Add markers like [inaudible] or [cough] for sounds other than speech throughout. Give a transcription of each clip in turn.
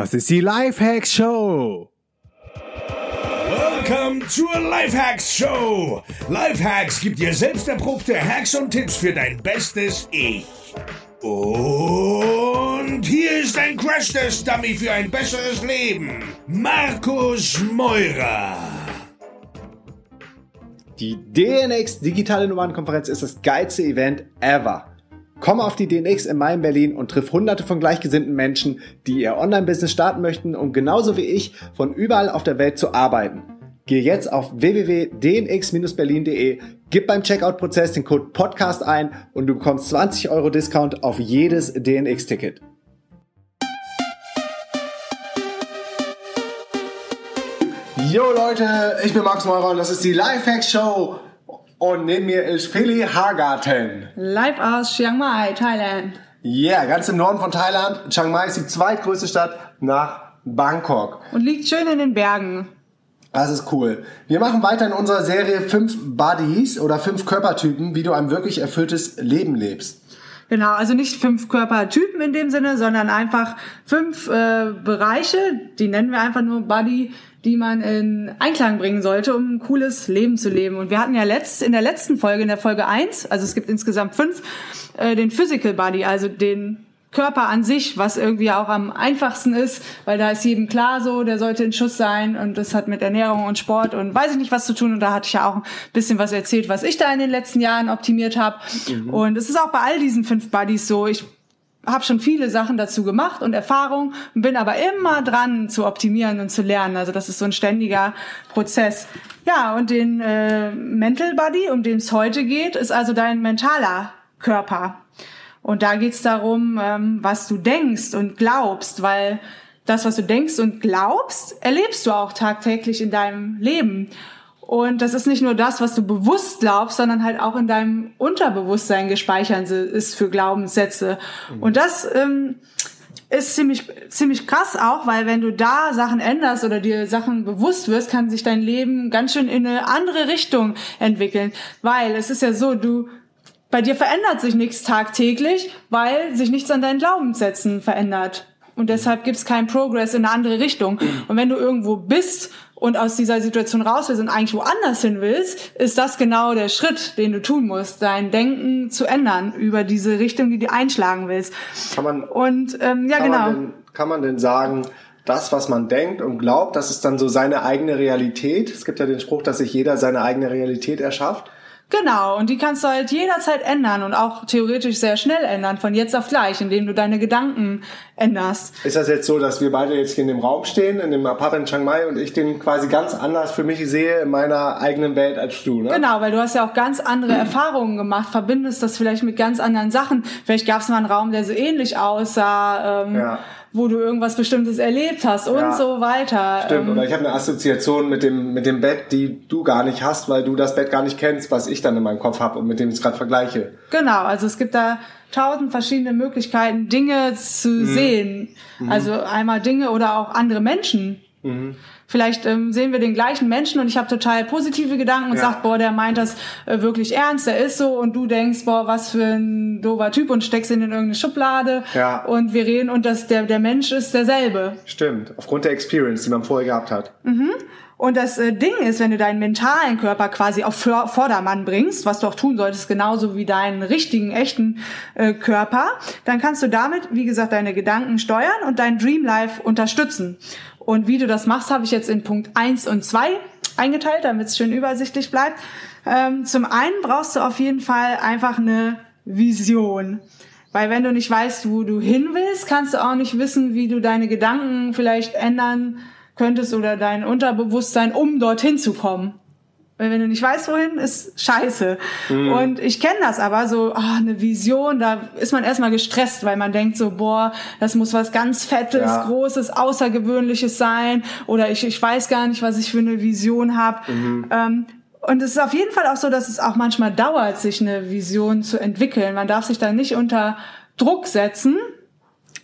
Das ist die Lifehacks Show. Welcome zur Lifehacks Show. Lifehacks gibt dir selbst erprobte Hacks und Tipps für dein bestes Ich. Und hier ist ein Crash-Test-Dummy für ein besseres Leben. Markus Meurer. Die DNX Digitale Nummernkonferenz ist das geilste Event ever. Komm auf die DNX in in Berlin und triff hunderte von gleichgesinnten Menschen, die ihr Online-Business starten möchten, um genauso wie ich von überall auf der Welt zu arbeiten. Geh jetzt auf www.dnx-berlin.de, gib beim Checkout-Prozess den Code PODCAST ein und du bekommst 20 Euro Discount auf jedes DNX-Ticket. Jo Leute, ich bin Max Meurer und das ist die Lifehacks Show. Und neben mir ist Philly Hagarten. Live aus Chiang Mai, Thailand. Yeah, ganz im Norden von Thailand. Chiang Mai ist die zweitgrößte Stadt nach Bangkok. Und liegt schön in den Bergen. Das ist cool. Wir machen weiter in unserer Serie fünf Bodies oder fünf Körpertypen, wie du ein wirklich erfülltes Leben lebst. Genau, also nicht fünf Körpertypen in dem Sinne, sondern einfach fünf äh, Bereiche, die nennen wir einfach nur Body, die man in Einklang bringen sollte, um ein cooles Leben zu leben. Und wir hatten ja letzt, in der letzten Folge, in der Folge eins, also es gibt insgesamt fünf, äh, den Physical Body, also den Körper an sich, was irgendwie auch am einfachsten ist, weil da ist jedem klar so, der sollte in Schuss sein und das hat mit Ernährung und Sport und weiß ich nicht was zu tun und da hatte ich ja auch ein bisschen was erzählt, was ich da in den letzten Jahren optimiert habe mhm. und es ist auch bei all diesen fünf Buddies so, ich habe schon viele Sachen dazu gemacht und Erfahrung, bin aber immer dran zu optimieren und zu lernen. Also das ist so ein ständiger Prozess. Ja, und den äh, Mental Body, um den es heute geht, ist also dein mentaler Körper. Und da geht's darum, ähm, was du denkst und glaubst, weil das, was du denkst und glaubst, erlebst du auch tagtäglich in deinem Leben. Und das ist nicht nur das, was du bewusst glaubst, sondern halt auch in deinem Unterbewusstsein gespeichert ist für Glaubenssätze. Mhm. Und das ähm, ist ziemlich, ziemlich krass auch, weil wenn du da Sachen änderst oder dir Sachen bewusst wirst, kann sich dein Leben ganz schön in eine andere Richtung entwickeln. Weil es ist ja so, du bei dir verändert sich nichts tagtäglich, weil sich nichts an deinen Glaubenssätzen verändert. Und deshalb gibt es keinen Progress in eine andere Richtung. Und wenn du irgendwo bist und aus dieser Situation raus willst und eigentlich woanders hin willst, ist das genau der Schritt, den du tun musst, dein Denken zu ändern über diese Richtung, die du einschlagen willst. Kann man, und ähm, ja, kann genau. Man denn, kann man denn sagen, das, was man denkt und glaubt, das ist dann so seine eigene Realität? Es gibt ja den Spruch, dass sich jeder seine eigene Realität erschafft. Genau, und die kannst du halt jederzeit ändern und auch theoretisch sehr schnell ändern, von jetzt auf gleich, indem du deine Gedanken änderst. Ist das jetzt so, dass wir beide jetzt hier in dem Raum stehen, in dem Apartment in Chiang Mai und ich den quasi ganz anders für mich sehe in meiner eigenen Welt als du, ne? Genau, weil du hast ja auch ganz andere Erfahrungen gemacht, verbindest das vielleicht mit ganz anderen Sachen. Vielleicht gab es mal einen Raum, der so ähnlich aussah. Ähm, ja wo du irgendwas Bestimmtes erlebt hast und ja, so weiter. Stimmt, ähm, oder ich habe eine Assoziation mit dem, mit dem Bett, die du gar nicht hast, weil du das Bett gar nicht kennst, was ich dann in meinem Kopf habe und mit dem ich es gerade vergleiche. Genau, also es gibt da tausend verschiedene Möglichkeiten, Dinge zu mhm. sehen. Mhm. Also einmal Dinge oder auch andere Menschen. Mhm. Vielleicht ähm, sehen wir den gleichen Menschen und ich habe total positive Gedanken und ja. sagt, boah, der meint das äh, wirklich ernst, der ist so und du denkst, boah, was für ein dober Typ und steckst ihn in irgendeine Schublade ja. und wir reden und das, der, der Mensch ist derselbe. Stimmt, aufgrund der Experience, die man vorher gehabt hat. Mhm. Und das äh, Ding ist, wenn du deinen mentalen Körper quasi auf Vordermann bringst, was du auch tun solltest, genauso wie deinen richtigen, echten äh, Körper, dann kannst du damit, wie gesagt, deine Gedanken steuern und dein Dream Life unterstützen. Und wie du das machst, habe ich jetzt in Punkt eins und zwei eingeteilt, damit es schön übersichtlich bleibt. Ähm, zum einen brauchst du auf jeden Fall einfach eine Vision. Weil wenn du nicht weißt, wo du hin willst, kannst du auch nicht wissen, wie du deine Gedanken vielleicht ändern könntest oder dein Unterbewusstsein, um dorthin zu kommen. Weil wenn du nicht weißt, wohin, ist scheiße. Mhm. Und ich kenne das aber, so oh, eine Vision, da ist man erstmal gestresst, weil man denkt so, boah, das muss was ganz Fettes, ja. Großes, Außergewöhnliches sein. Oder ich, ich weiß gar nicht, was ich für eine Vision habe. Mhm. Ähm, und es ist auf jeden Fall auch so, dass es auch manchmal dauert, sich eine Vision zu entwickeln. Man darf sich da nicht unter Druck setzen.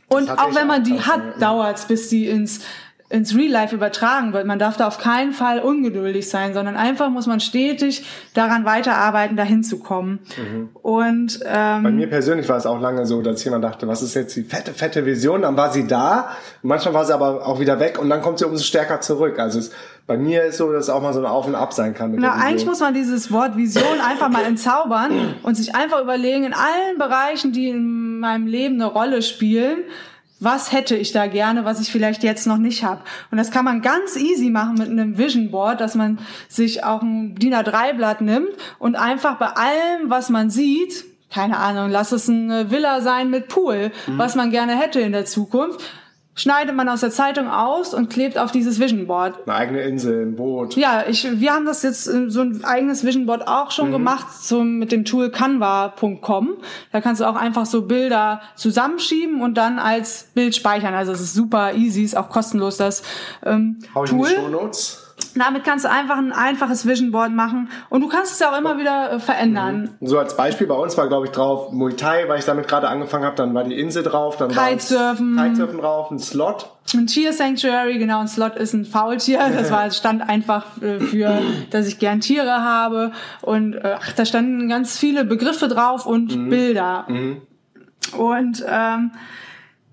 Und auch wenn man die hat, dauert es, bis die ins ins Real Life übertragen wird. Man darf da auf keinen Fall ungeduldig sein, sondern einfach muss man stetig daran weiterarbeiten, dahin zu kommen. Mhm. Und ähm, bei mir persönlich war es auch lange so, dass jemand dachte, was ist jetzt die fette, fette Vision? Dann war sie da, manchmal war sie aber auch wieder weg und dann kommt sie umso stärker zurück. Also es, bei mir ist so, dass es auch mal so ein Auf und Ab sein kann. Na, eigentlich muss man dieses Wort Vision einfach mal entzaubern und sich einfach überlegen, in allen Bereichen, die in meinem Leben eine Rolle spielen, was hätte ich da gerne, was ich vielleicht jetzt noch nicht habe. Und das kann man ganz easy machen mit einem Vision Board, dass man sich auch ein DIN A3-Blatt nimmt und einfach bei allem, was man sieht, keine Ahnung, lass es eine Villa sein mit Pool, mhm. was man gerne hätte in der Zukunft, schneidet man aus der Zeitung aus und klebt auf dieses Vision Board. Eine eigene Insel, ein Boot. Ja, ich, wir haben das jetzt so ein eigenes Vision Board auch schon mhm. gemacht so mit dem Tool canva.com. Da kannst du auch einfach so Bilder zusammenschieben und dann als Bild speichern. Also es ist super easy, ist auch kostenlos das ähm, Hau ich Tool. In die Show Notes. Damit kannst du einfach ein einfaches Vision Board machen und du kannst es ja auch immer wieder äh, verändern. Mhm. So als Beispiel bei uns war glaube ich drauf Muay Thai, weil ich damit gerade angefangen habe, dann war die Insel drauf, dann Kitesurfen, war Kitesurfen drauf, ein Slot. Ein Tier Sanctuary, genau, ein Slot ist ein Faultier. Das war [laughs] stand einfach äh, für, dass ich gern Tiere habe und äh, ach, da standen ganz viele Begriffe drauf und mhm. Bilder. Mhm. Und ähm,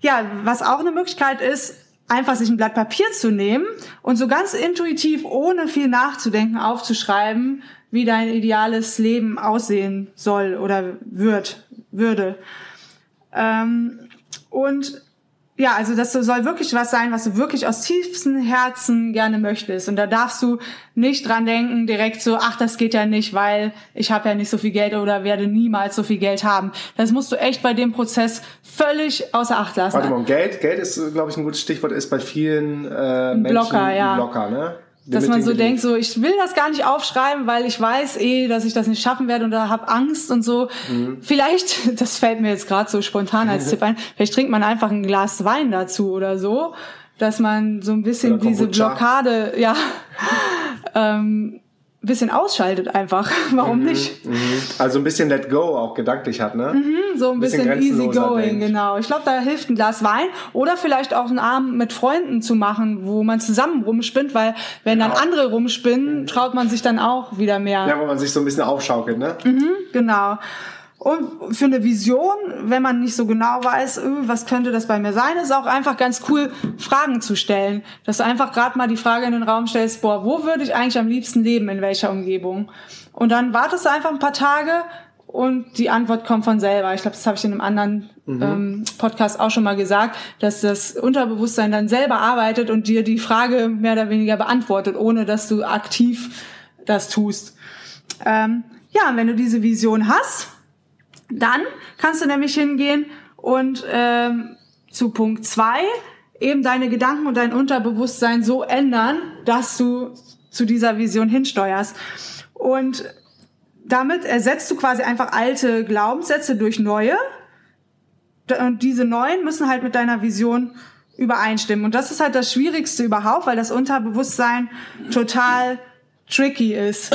ja, was auch eine Möglichkeit ist, einfach sich ein Blatt Papier zu nehmen und so ganz intuitiv, ohne viel nachzudenken, aufzuschreiben, wie dein ideales Leben aussehen soll oder wird, würde. Ähm, und ja, also das soll wirklich was sein, was du wirklich aus tiefstem Herzen gerne möchtest. Und da darfst du nicht dran denken, direkt so, ach, das geht ja nicht, weil ich habe ja nicht so viel Geld oder werde niemals so viel Geld haben. Das musst du echt bei dem Prozess völlig außer Acht lassen. Warte mal, Geld, Geld ist, glaube ich, ein gutes Stichwort, ist bei vielen äh, Menschen Blocker, ja. Blocker, ne? Dass man so denkt, so ich will das gar nicht aufschreiben, weil ich weiß eh, dass ich das nicht schaffen werde und da habe Angst und so. Mhm. Vielleicht, [laughs] das fällt mir jetzt gerade so spontan als Tipp ein, vielleicht trinkt man einfach ein Glas Wein dazu oder so, dass man so ein bisschen diese Blockade, ja, [laughs] ähm, bisschen ausschaltet einfach. [laughs] Warum mhm, nicht? Mhm. Also ein bisschen Let Go auch gedanklich hat, ne? Mhm, so ein, ein bisschen, bisschen easy going, genau. Ich glaube, da hilft ein Glas Wein oder vielleicht auch einen Abend mit Freunden zu machen, wo man zusammen rumspinnt, weil wenn genau. dann andere rumspinnen, traut man sich dann auch wieder mehr. Ja, wo man sich so ein bisschen aufschaukelt, ne? Mhm, genau. Und für eine Vision, wenn man nicht so genau weiß, äh, was könnte das bei mir sein, ist auch einfach ganz cool, Fragen zu stellen. Dass du einfach gerade mal die Frage in den Raum stellst, boah, wo würde ich eigentlich am liebsten leben, in welcher Umgebung? Und dann wartest du einfach ein paar Tage und die Antwort kommt von selber. Ich glaube, das habe ich in einem anderen mhm. ähm, Podcast auch schon mal gesagt, dass das Unterbewusstsein dann selber arbeitet und dir die Frage mehr oder weniger beantwortet, ohne dass du aktiv das tust. Ähm, ja, und wenn du diese Vision hast, dann kannst du nämlich hingehen und ähm, zu Punkt zwei eben deine Gedanken und dein Unterbewusstsein so ändern, dass du zu dieser Vision hinsteuerst. Und damit ersetzt du quasi einfach alte Glaubenssätze durch neue. Und diese neuen müssen halt mit deiner Vision übereinstimmen. Und das ist halt das Schwierigste überhaupt, weil das Unterbewusstsein total tricky ist.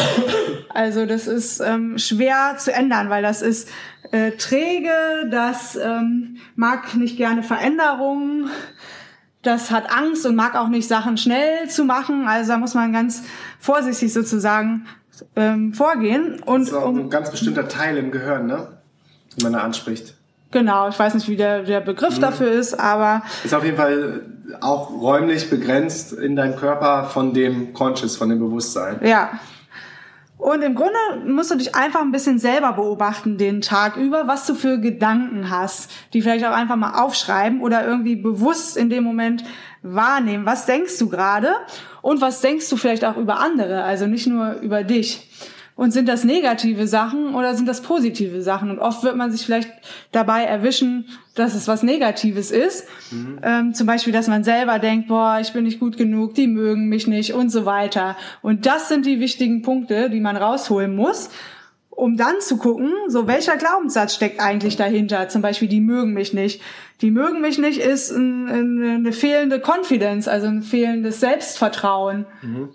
Also das ist ähm, schwer zu ändern, weil das ist äh, träge, das ähm, mag nicht gerne Veränderungen, das hat Angst und mag auch nicht Sachen schnell zu machen. Also da muss man ganz vorsichtig sozusagen ähm, vorgehen. Und das ist auch um, ein ganz bestimmter Teil im Gehirn, ne? Wenn man da anspricht. Genau, ich weiß nicht, wie der, der Begriff mhm. dafür ist, aber. Ist auf jeden Fall auch räumlich begrenzt in deinem Körper von dem Conscious, von dem Bewusstsein. Ja. Und im Grunde musst du dich einfach ein bisschen selber beobachten den Tag über, was du für Gedanken hast, die vielleicht auch einfach mal aufschreiben oder irgendwie bewusst in dem Moment wahrnehmen. Was denkst du gerade und was denkst du vielleicht auch über andere, also nicht nur über dich. Und sind das negative Sachen oder sind das positive Sachen? Und oft wird man sich vielleicht dabei erwischen, dass es was Negatives ist. Mhm. Ähm, zum Beispiel, dass man selber denkt, boah, ich bin nicht gut genug, die mögen mich nicht und so weiter. Und das sind die wichtigen Punkte, die man rausholen muss um dann zu gucken, so welcher Glaubenssatz steckt eigentlich dahinter. Zum Beispiel, die mögen mich nicht. Die mögen mich nicht ist ein, ein, eine fehlende Confidence, also ein fehlendes Selbstvertrauen. Mhm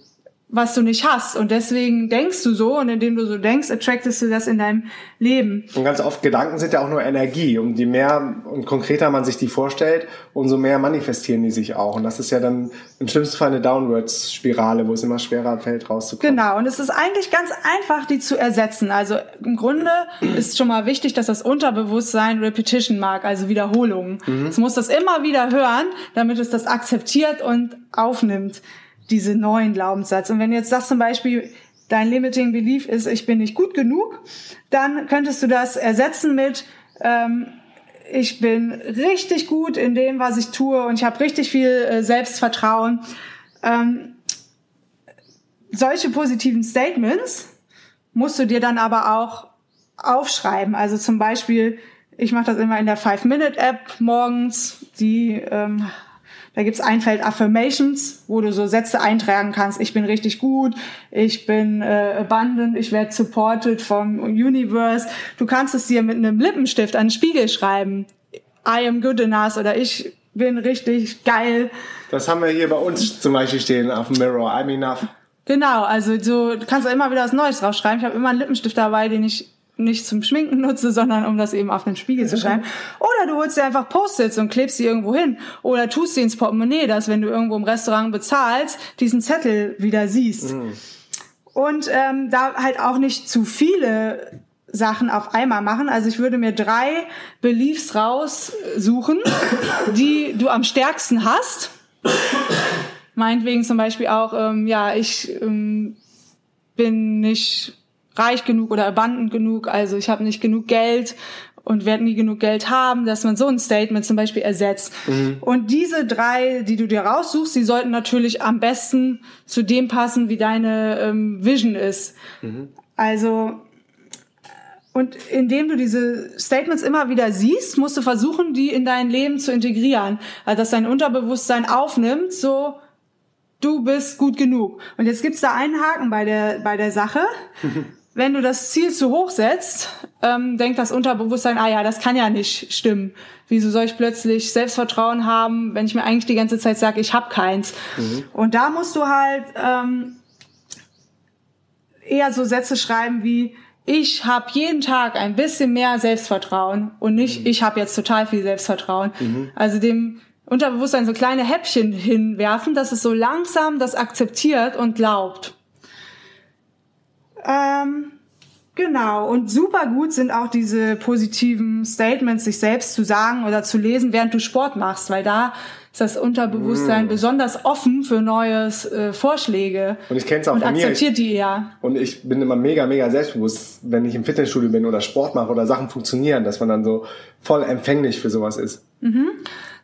was du nicht hast. Und deswegen denkst du so und indem du so denkst, attractest du das in deinem Leben. Und ganz oft Gedanken sind ja auch nur Energie. Und je mehr und konkreter man sich die vorstellt, umso mehr manifestieren die sich auch. Und das ist ja dann im schlimmsten Fall eine Downwards-Spirale, wo es immer schwerer fällt, rauszukommen. Genau. Und es ist eigentlich ganz einfach, die zu ersetzen. Also im Grunde ist schon mal wichtig, dass das Unterbewusstsein Repetition mag, also Wiederholungen. Mhm. Es muss das immer wieder hören, damit es das akzeptiert und aufnimmt diese neuen Glaubenssatz. Und wenn jetzt sagst zum Beispiel, dein limiting belief ist, ich bin nicht gut genug, dann könntest du das ersetzen mit, ähm, ich bin richtig gut in dem, was ich tue und ich habe richtig viel äh, Selbstvertrauen. Ähm, solche positiven Statements musst du dir dann aber auch aufschreiben. Also zum Beispiel, ich mache das immer in der Five-Minute-App morgens. Die ähm, da gibt's ein Feld Affirmations, wo du so Sätze eintragen kannst. Ich bin richtig gut, ich bin äh, abundant, ich werde supported vom Universe. Du kannst es dir mit einem Lippenstift an den Spiegel schreiben. I am good enough oder ich bin richtig geil. Das haben wir hier bei uns zum Beispiel stehen auf dem Mirror. I'm enough. Genau, also so, du kannst immer wieder was Neues draufschreiben. Ich habe immer einen Lippenstift dabei, den ich nicht zum Schminken nutze, sondern um das eben auf den Spiegel zu schreiben. Oder du holst dir einfach Post-its und klebst sie irgendwo hin. Oder tust sie ins Portemonnaie, dass wenn du irgendwo im Restaurant bezahlst, diesen Zettel wieder siehst. Mhm. Und ähm, da halt auch nicht zu viele Sachen auf einmal machen. Also ich würde mir drei Beliefs raussuchen, die du am stärksten hast. Meinetwegen zum Beispiel auch, ähm, ja, ich ähm, bin nicht reich genug oder abundant genug, also ich habe nicht genug Geld und werde nie genug Geld haben, dass man so ein Statement zum Beispiel ersetzt. Mhm. Und diese drei, die du dir raussuchst, die sollten natürlich am besten zu dem passen, wie deine ähm, Vision ist. Mhm. Also und indem du diese Statements immer wieder siehst, musst du versuchen, die in dein Leben zu integrieren. Also dass dein Unterbewusstsein aufnimmt, so du bist gut genug. Und jetzt gibt's da einen Haken bei der, bei der Sache. [laughs] wenn du das Ziel zu hoch setzt, ähm, denkt das Unterbewusstsein, ah ja, das kann ja nicht stimmen. Wieso soll ich plötzlich Selbstvertrauen haben, wenn ich mir eigentlich die ganze Zeit sage, ich habe keins? Mhm. Und da musst du halt ähm, eher so Sätze schreiben wie, ich habe jeden Tag ein bisschen mehr Selbstvertrauen und nicht, mhm. ich habe jetzt total viel Selbstvertrauen. Mhm. Also dem Unterbewusstsein so kleine Häppchen hinwerfen, dass es so langsam das akzeptiert und glaubt. Ähm, genau. Und super gut sind auch diese positiven Statements, sich selbst zu sagen oder zu lesen, während du Sport machst, weil da ist das Unterbewusstsein mm. besonders offen für neue äh, Vorschläge. Und ich kenne es auch und von mir. akzeptiert die eher. Und ich bin immer mega, mega selbstbewusst, wenn ich im Fitnessstudio bin oder Sport mache oder Sachen funktionieren, dass man dann so voll empfänglich für sowas ist. Mhm.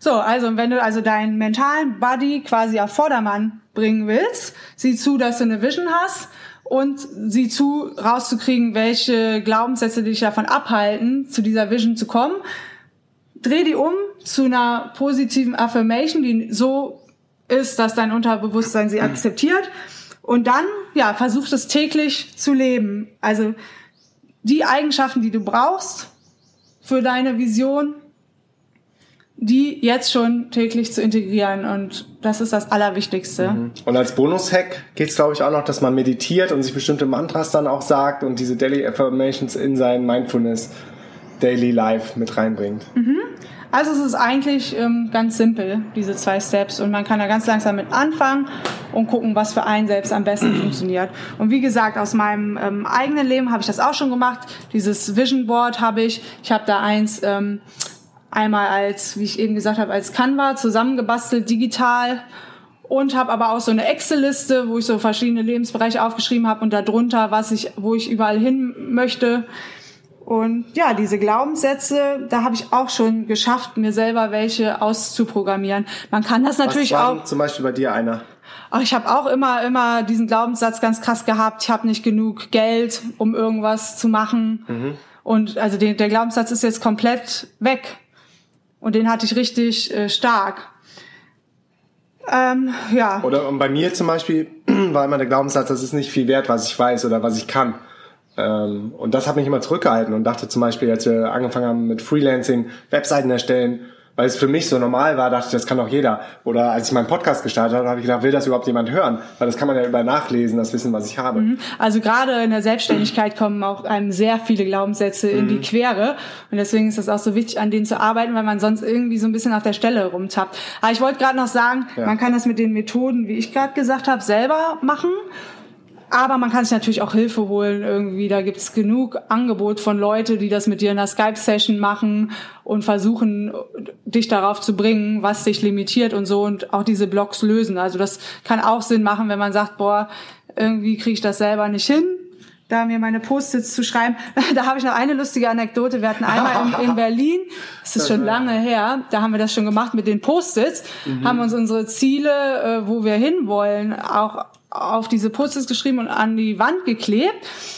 So, also wenn du also deinen mentalen Body quasi auf Vordermann bringen willst, sieh zu, dass du eine Vision hast und sie zu rauszukriegen, welche Glaubenssätze dich davon abhalten, zu dieser Vision zu kommen. Dreh die um zu einer positiven Affirmation, die so ist, dass dein Unterbewusstsein sie akzeptiert. Und dann, ja, versuch das täglich zu leben. Also die Eigenschaften, die du brauchst für deine Vision, die jetzt schon täglich zu integrieren. Und das ist das Allerwichtigste. Mhm. Und als Bonus-Hack geht es, glaube ich, auch noch, dass man meditiert und sich bestimmte Mantras dann auch sagt und diese Daily Affirmations in sein Mindfulness Daily Life mit reinbringt. Mhm. Also es ist eigentlich ähm, ganz simpel, diese zwei Steps. Und man kann da ganz langsam mit anfangen und gucken, was für einen selbst am besten [clears throat] funktioniert. Und wie gesagt, aus meinem ähm, eigenen Leben habe ich das auch schon gemacht. Dieses Vision Board habe ich. Ich habe da eins ähm, einmal als, wie ich eben gesagt habe, als Canva zusammengebastelt, digital und habe aber auch so eine Excel-Liste, wo ich so verschiedene Lebensbereiche aufgeschrieben habe und darunter, was ich, wo ich überall hin möchte. Und ja, diese Glaubenssätze, da habe ich auch schon geschafft, mir selber welche auszuprogrammieren. Man kann das natürlich was auch. Zum Beispiel bei dir einer. Ach, ich habe auch immer, immer diesen Glaubenssatz ganz krass gehabt. Ich habe nicht genug Geld, um irgendwas zu machen. Mhm. Und also den, der Glaubenssatz ist jetzt komplett weg. Und den hatte ich richtig äh, stark. Ähm, ja. Oder bei mir zum Beispiel [clears throat] war immer der Glaubenssatz, das ist nicht viel wert, was ich weiß oder was ich kann. Ähm, und das hat mich immer zurückgehalten und dachte zum Beispiel, als wir angefangen haben mit Freelancing, Webseiten erstellen, weil es für mich so normal war, dachte ich, das kann doch jeder. Oder als ich meinen Podcast gestartet habe, habe ich gedacht, will das überhaupt jemand hören? Weil das kann man ja über nachlesen, das Wissen, was ich habe. Mhm. Also gerade in der Selbstständigkeit kommen auch einem sehr viele Glaubenssätze in die Quere. Und deswegen ist das auch so wichtig, an denen zu arbeiten, weil man sonst irgendwie so ein bisschen auf der Stelle rumtappt. Aber ich wollte gerade noch sagen, Ja. man kann das mit den Methoden, wie ich gerade gesagt habe, selber machen. Aber man kann sich natürlich auch Hilfe holen irgendwie. Da gibt's genug Angebot von Leute, die das mit dir in einer Skype-Session machen und versuchen, dich darauf zu bringen, was dich limitiert und so und auch diese Blocks lösen. Also das kann auch Sinn machen, wenn man sagt, boah, irgendwie kriege ich das selber nicht hin, da mir meine Post-its zu schreiben. [laughs] Da habe ich noch eine lustige Anekdote. Wir hatten einmal in, in Berlin, das ist schon lange her, da haben wir das schon gemacht mit den Post-its, haben uns unsere Ziele, äh, wo wir hinwollen, auch auf diese Post-its geschrieben und an die Wand geklebt.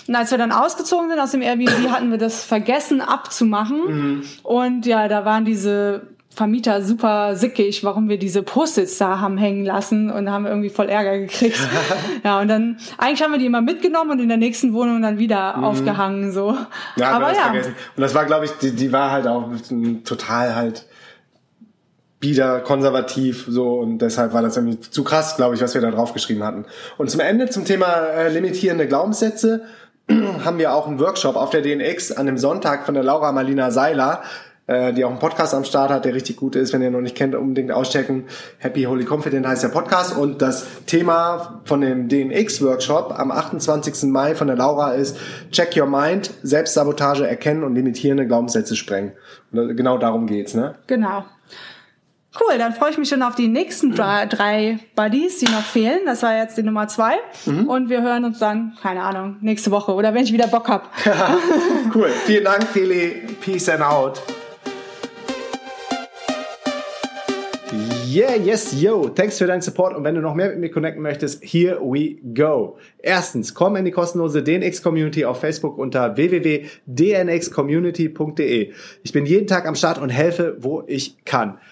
Und als wir dann ausgezogen sind aus dem Airbnb, [coughs] hatten wir das vergessen abzumachen. Und ja, da waren diese Vermieter super sickig, warum wir diese Post-its da haben hängen lassen und haben irgendwie voll Ärger gekriegt. [laughs] ja, und dann, eigentlich haben wir die immer mitgenommen und in der nächsten Wohnung dann wieder aufgehangen, so. Ja, Aber ja, vergessen. Und das war, glaube ich, die, die war halt auch total halt bieder, konservativ, so und deshalb war das irgendwie zu krass, glaube ich, was wir da draufgeschrieben hatten. Und zum Ende zum Thema äh, limitierende Glaubenssätze [clears throat] haben wir auch einen Workshop auf der DNX an dem Sonntag von der Laura Marlina Seiler, äh, die auch einen Podcast am Start hat, der richtig gut ist. Wenn ihr noch nicht kennt, unbedingt auschecken. Happy Holy Confident heißt der Podcast. Und das Thema von dem DNX-Workshop am 28. Mai von der Laura ist Check Your Mind, Selbstsabotage erkennen und limitierende Glaubenssätze sprengen. Und genau darum geht's, ne? genau. Cool, dann freue ich mich schon auf die nächsten drei, drei Buddies, die noch fehlen. Das war jetzt die Nummer zwei. Und wir hören uns dann, keine Ahnung, nächste Woche oder wenn ich wieder Bock hab. [laughs] [laughs] Cool. Vielen Dank, Feli. Peace and out. Yeah, yes, yo. Thanks für deinen Support. Und wenn du noch mehr mit mir connecten möchtest, here we go. Erstens, komm in die kostenlose DNX Community auf Facebook unter www.dnxcommunity.de. Ich bin jeden Tag am Start und helfe, wo ich kann.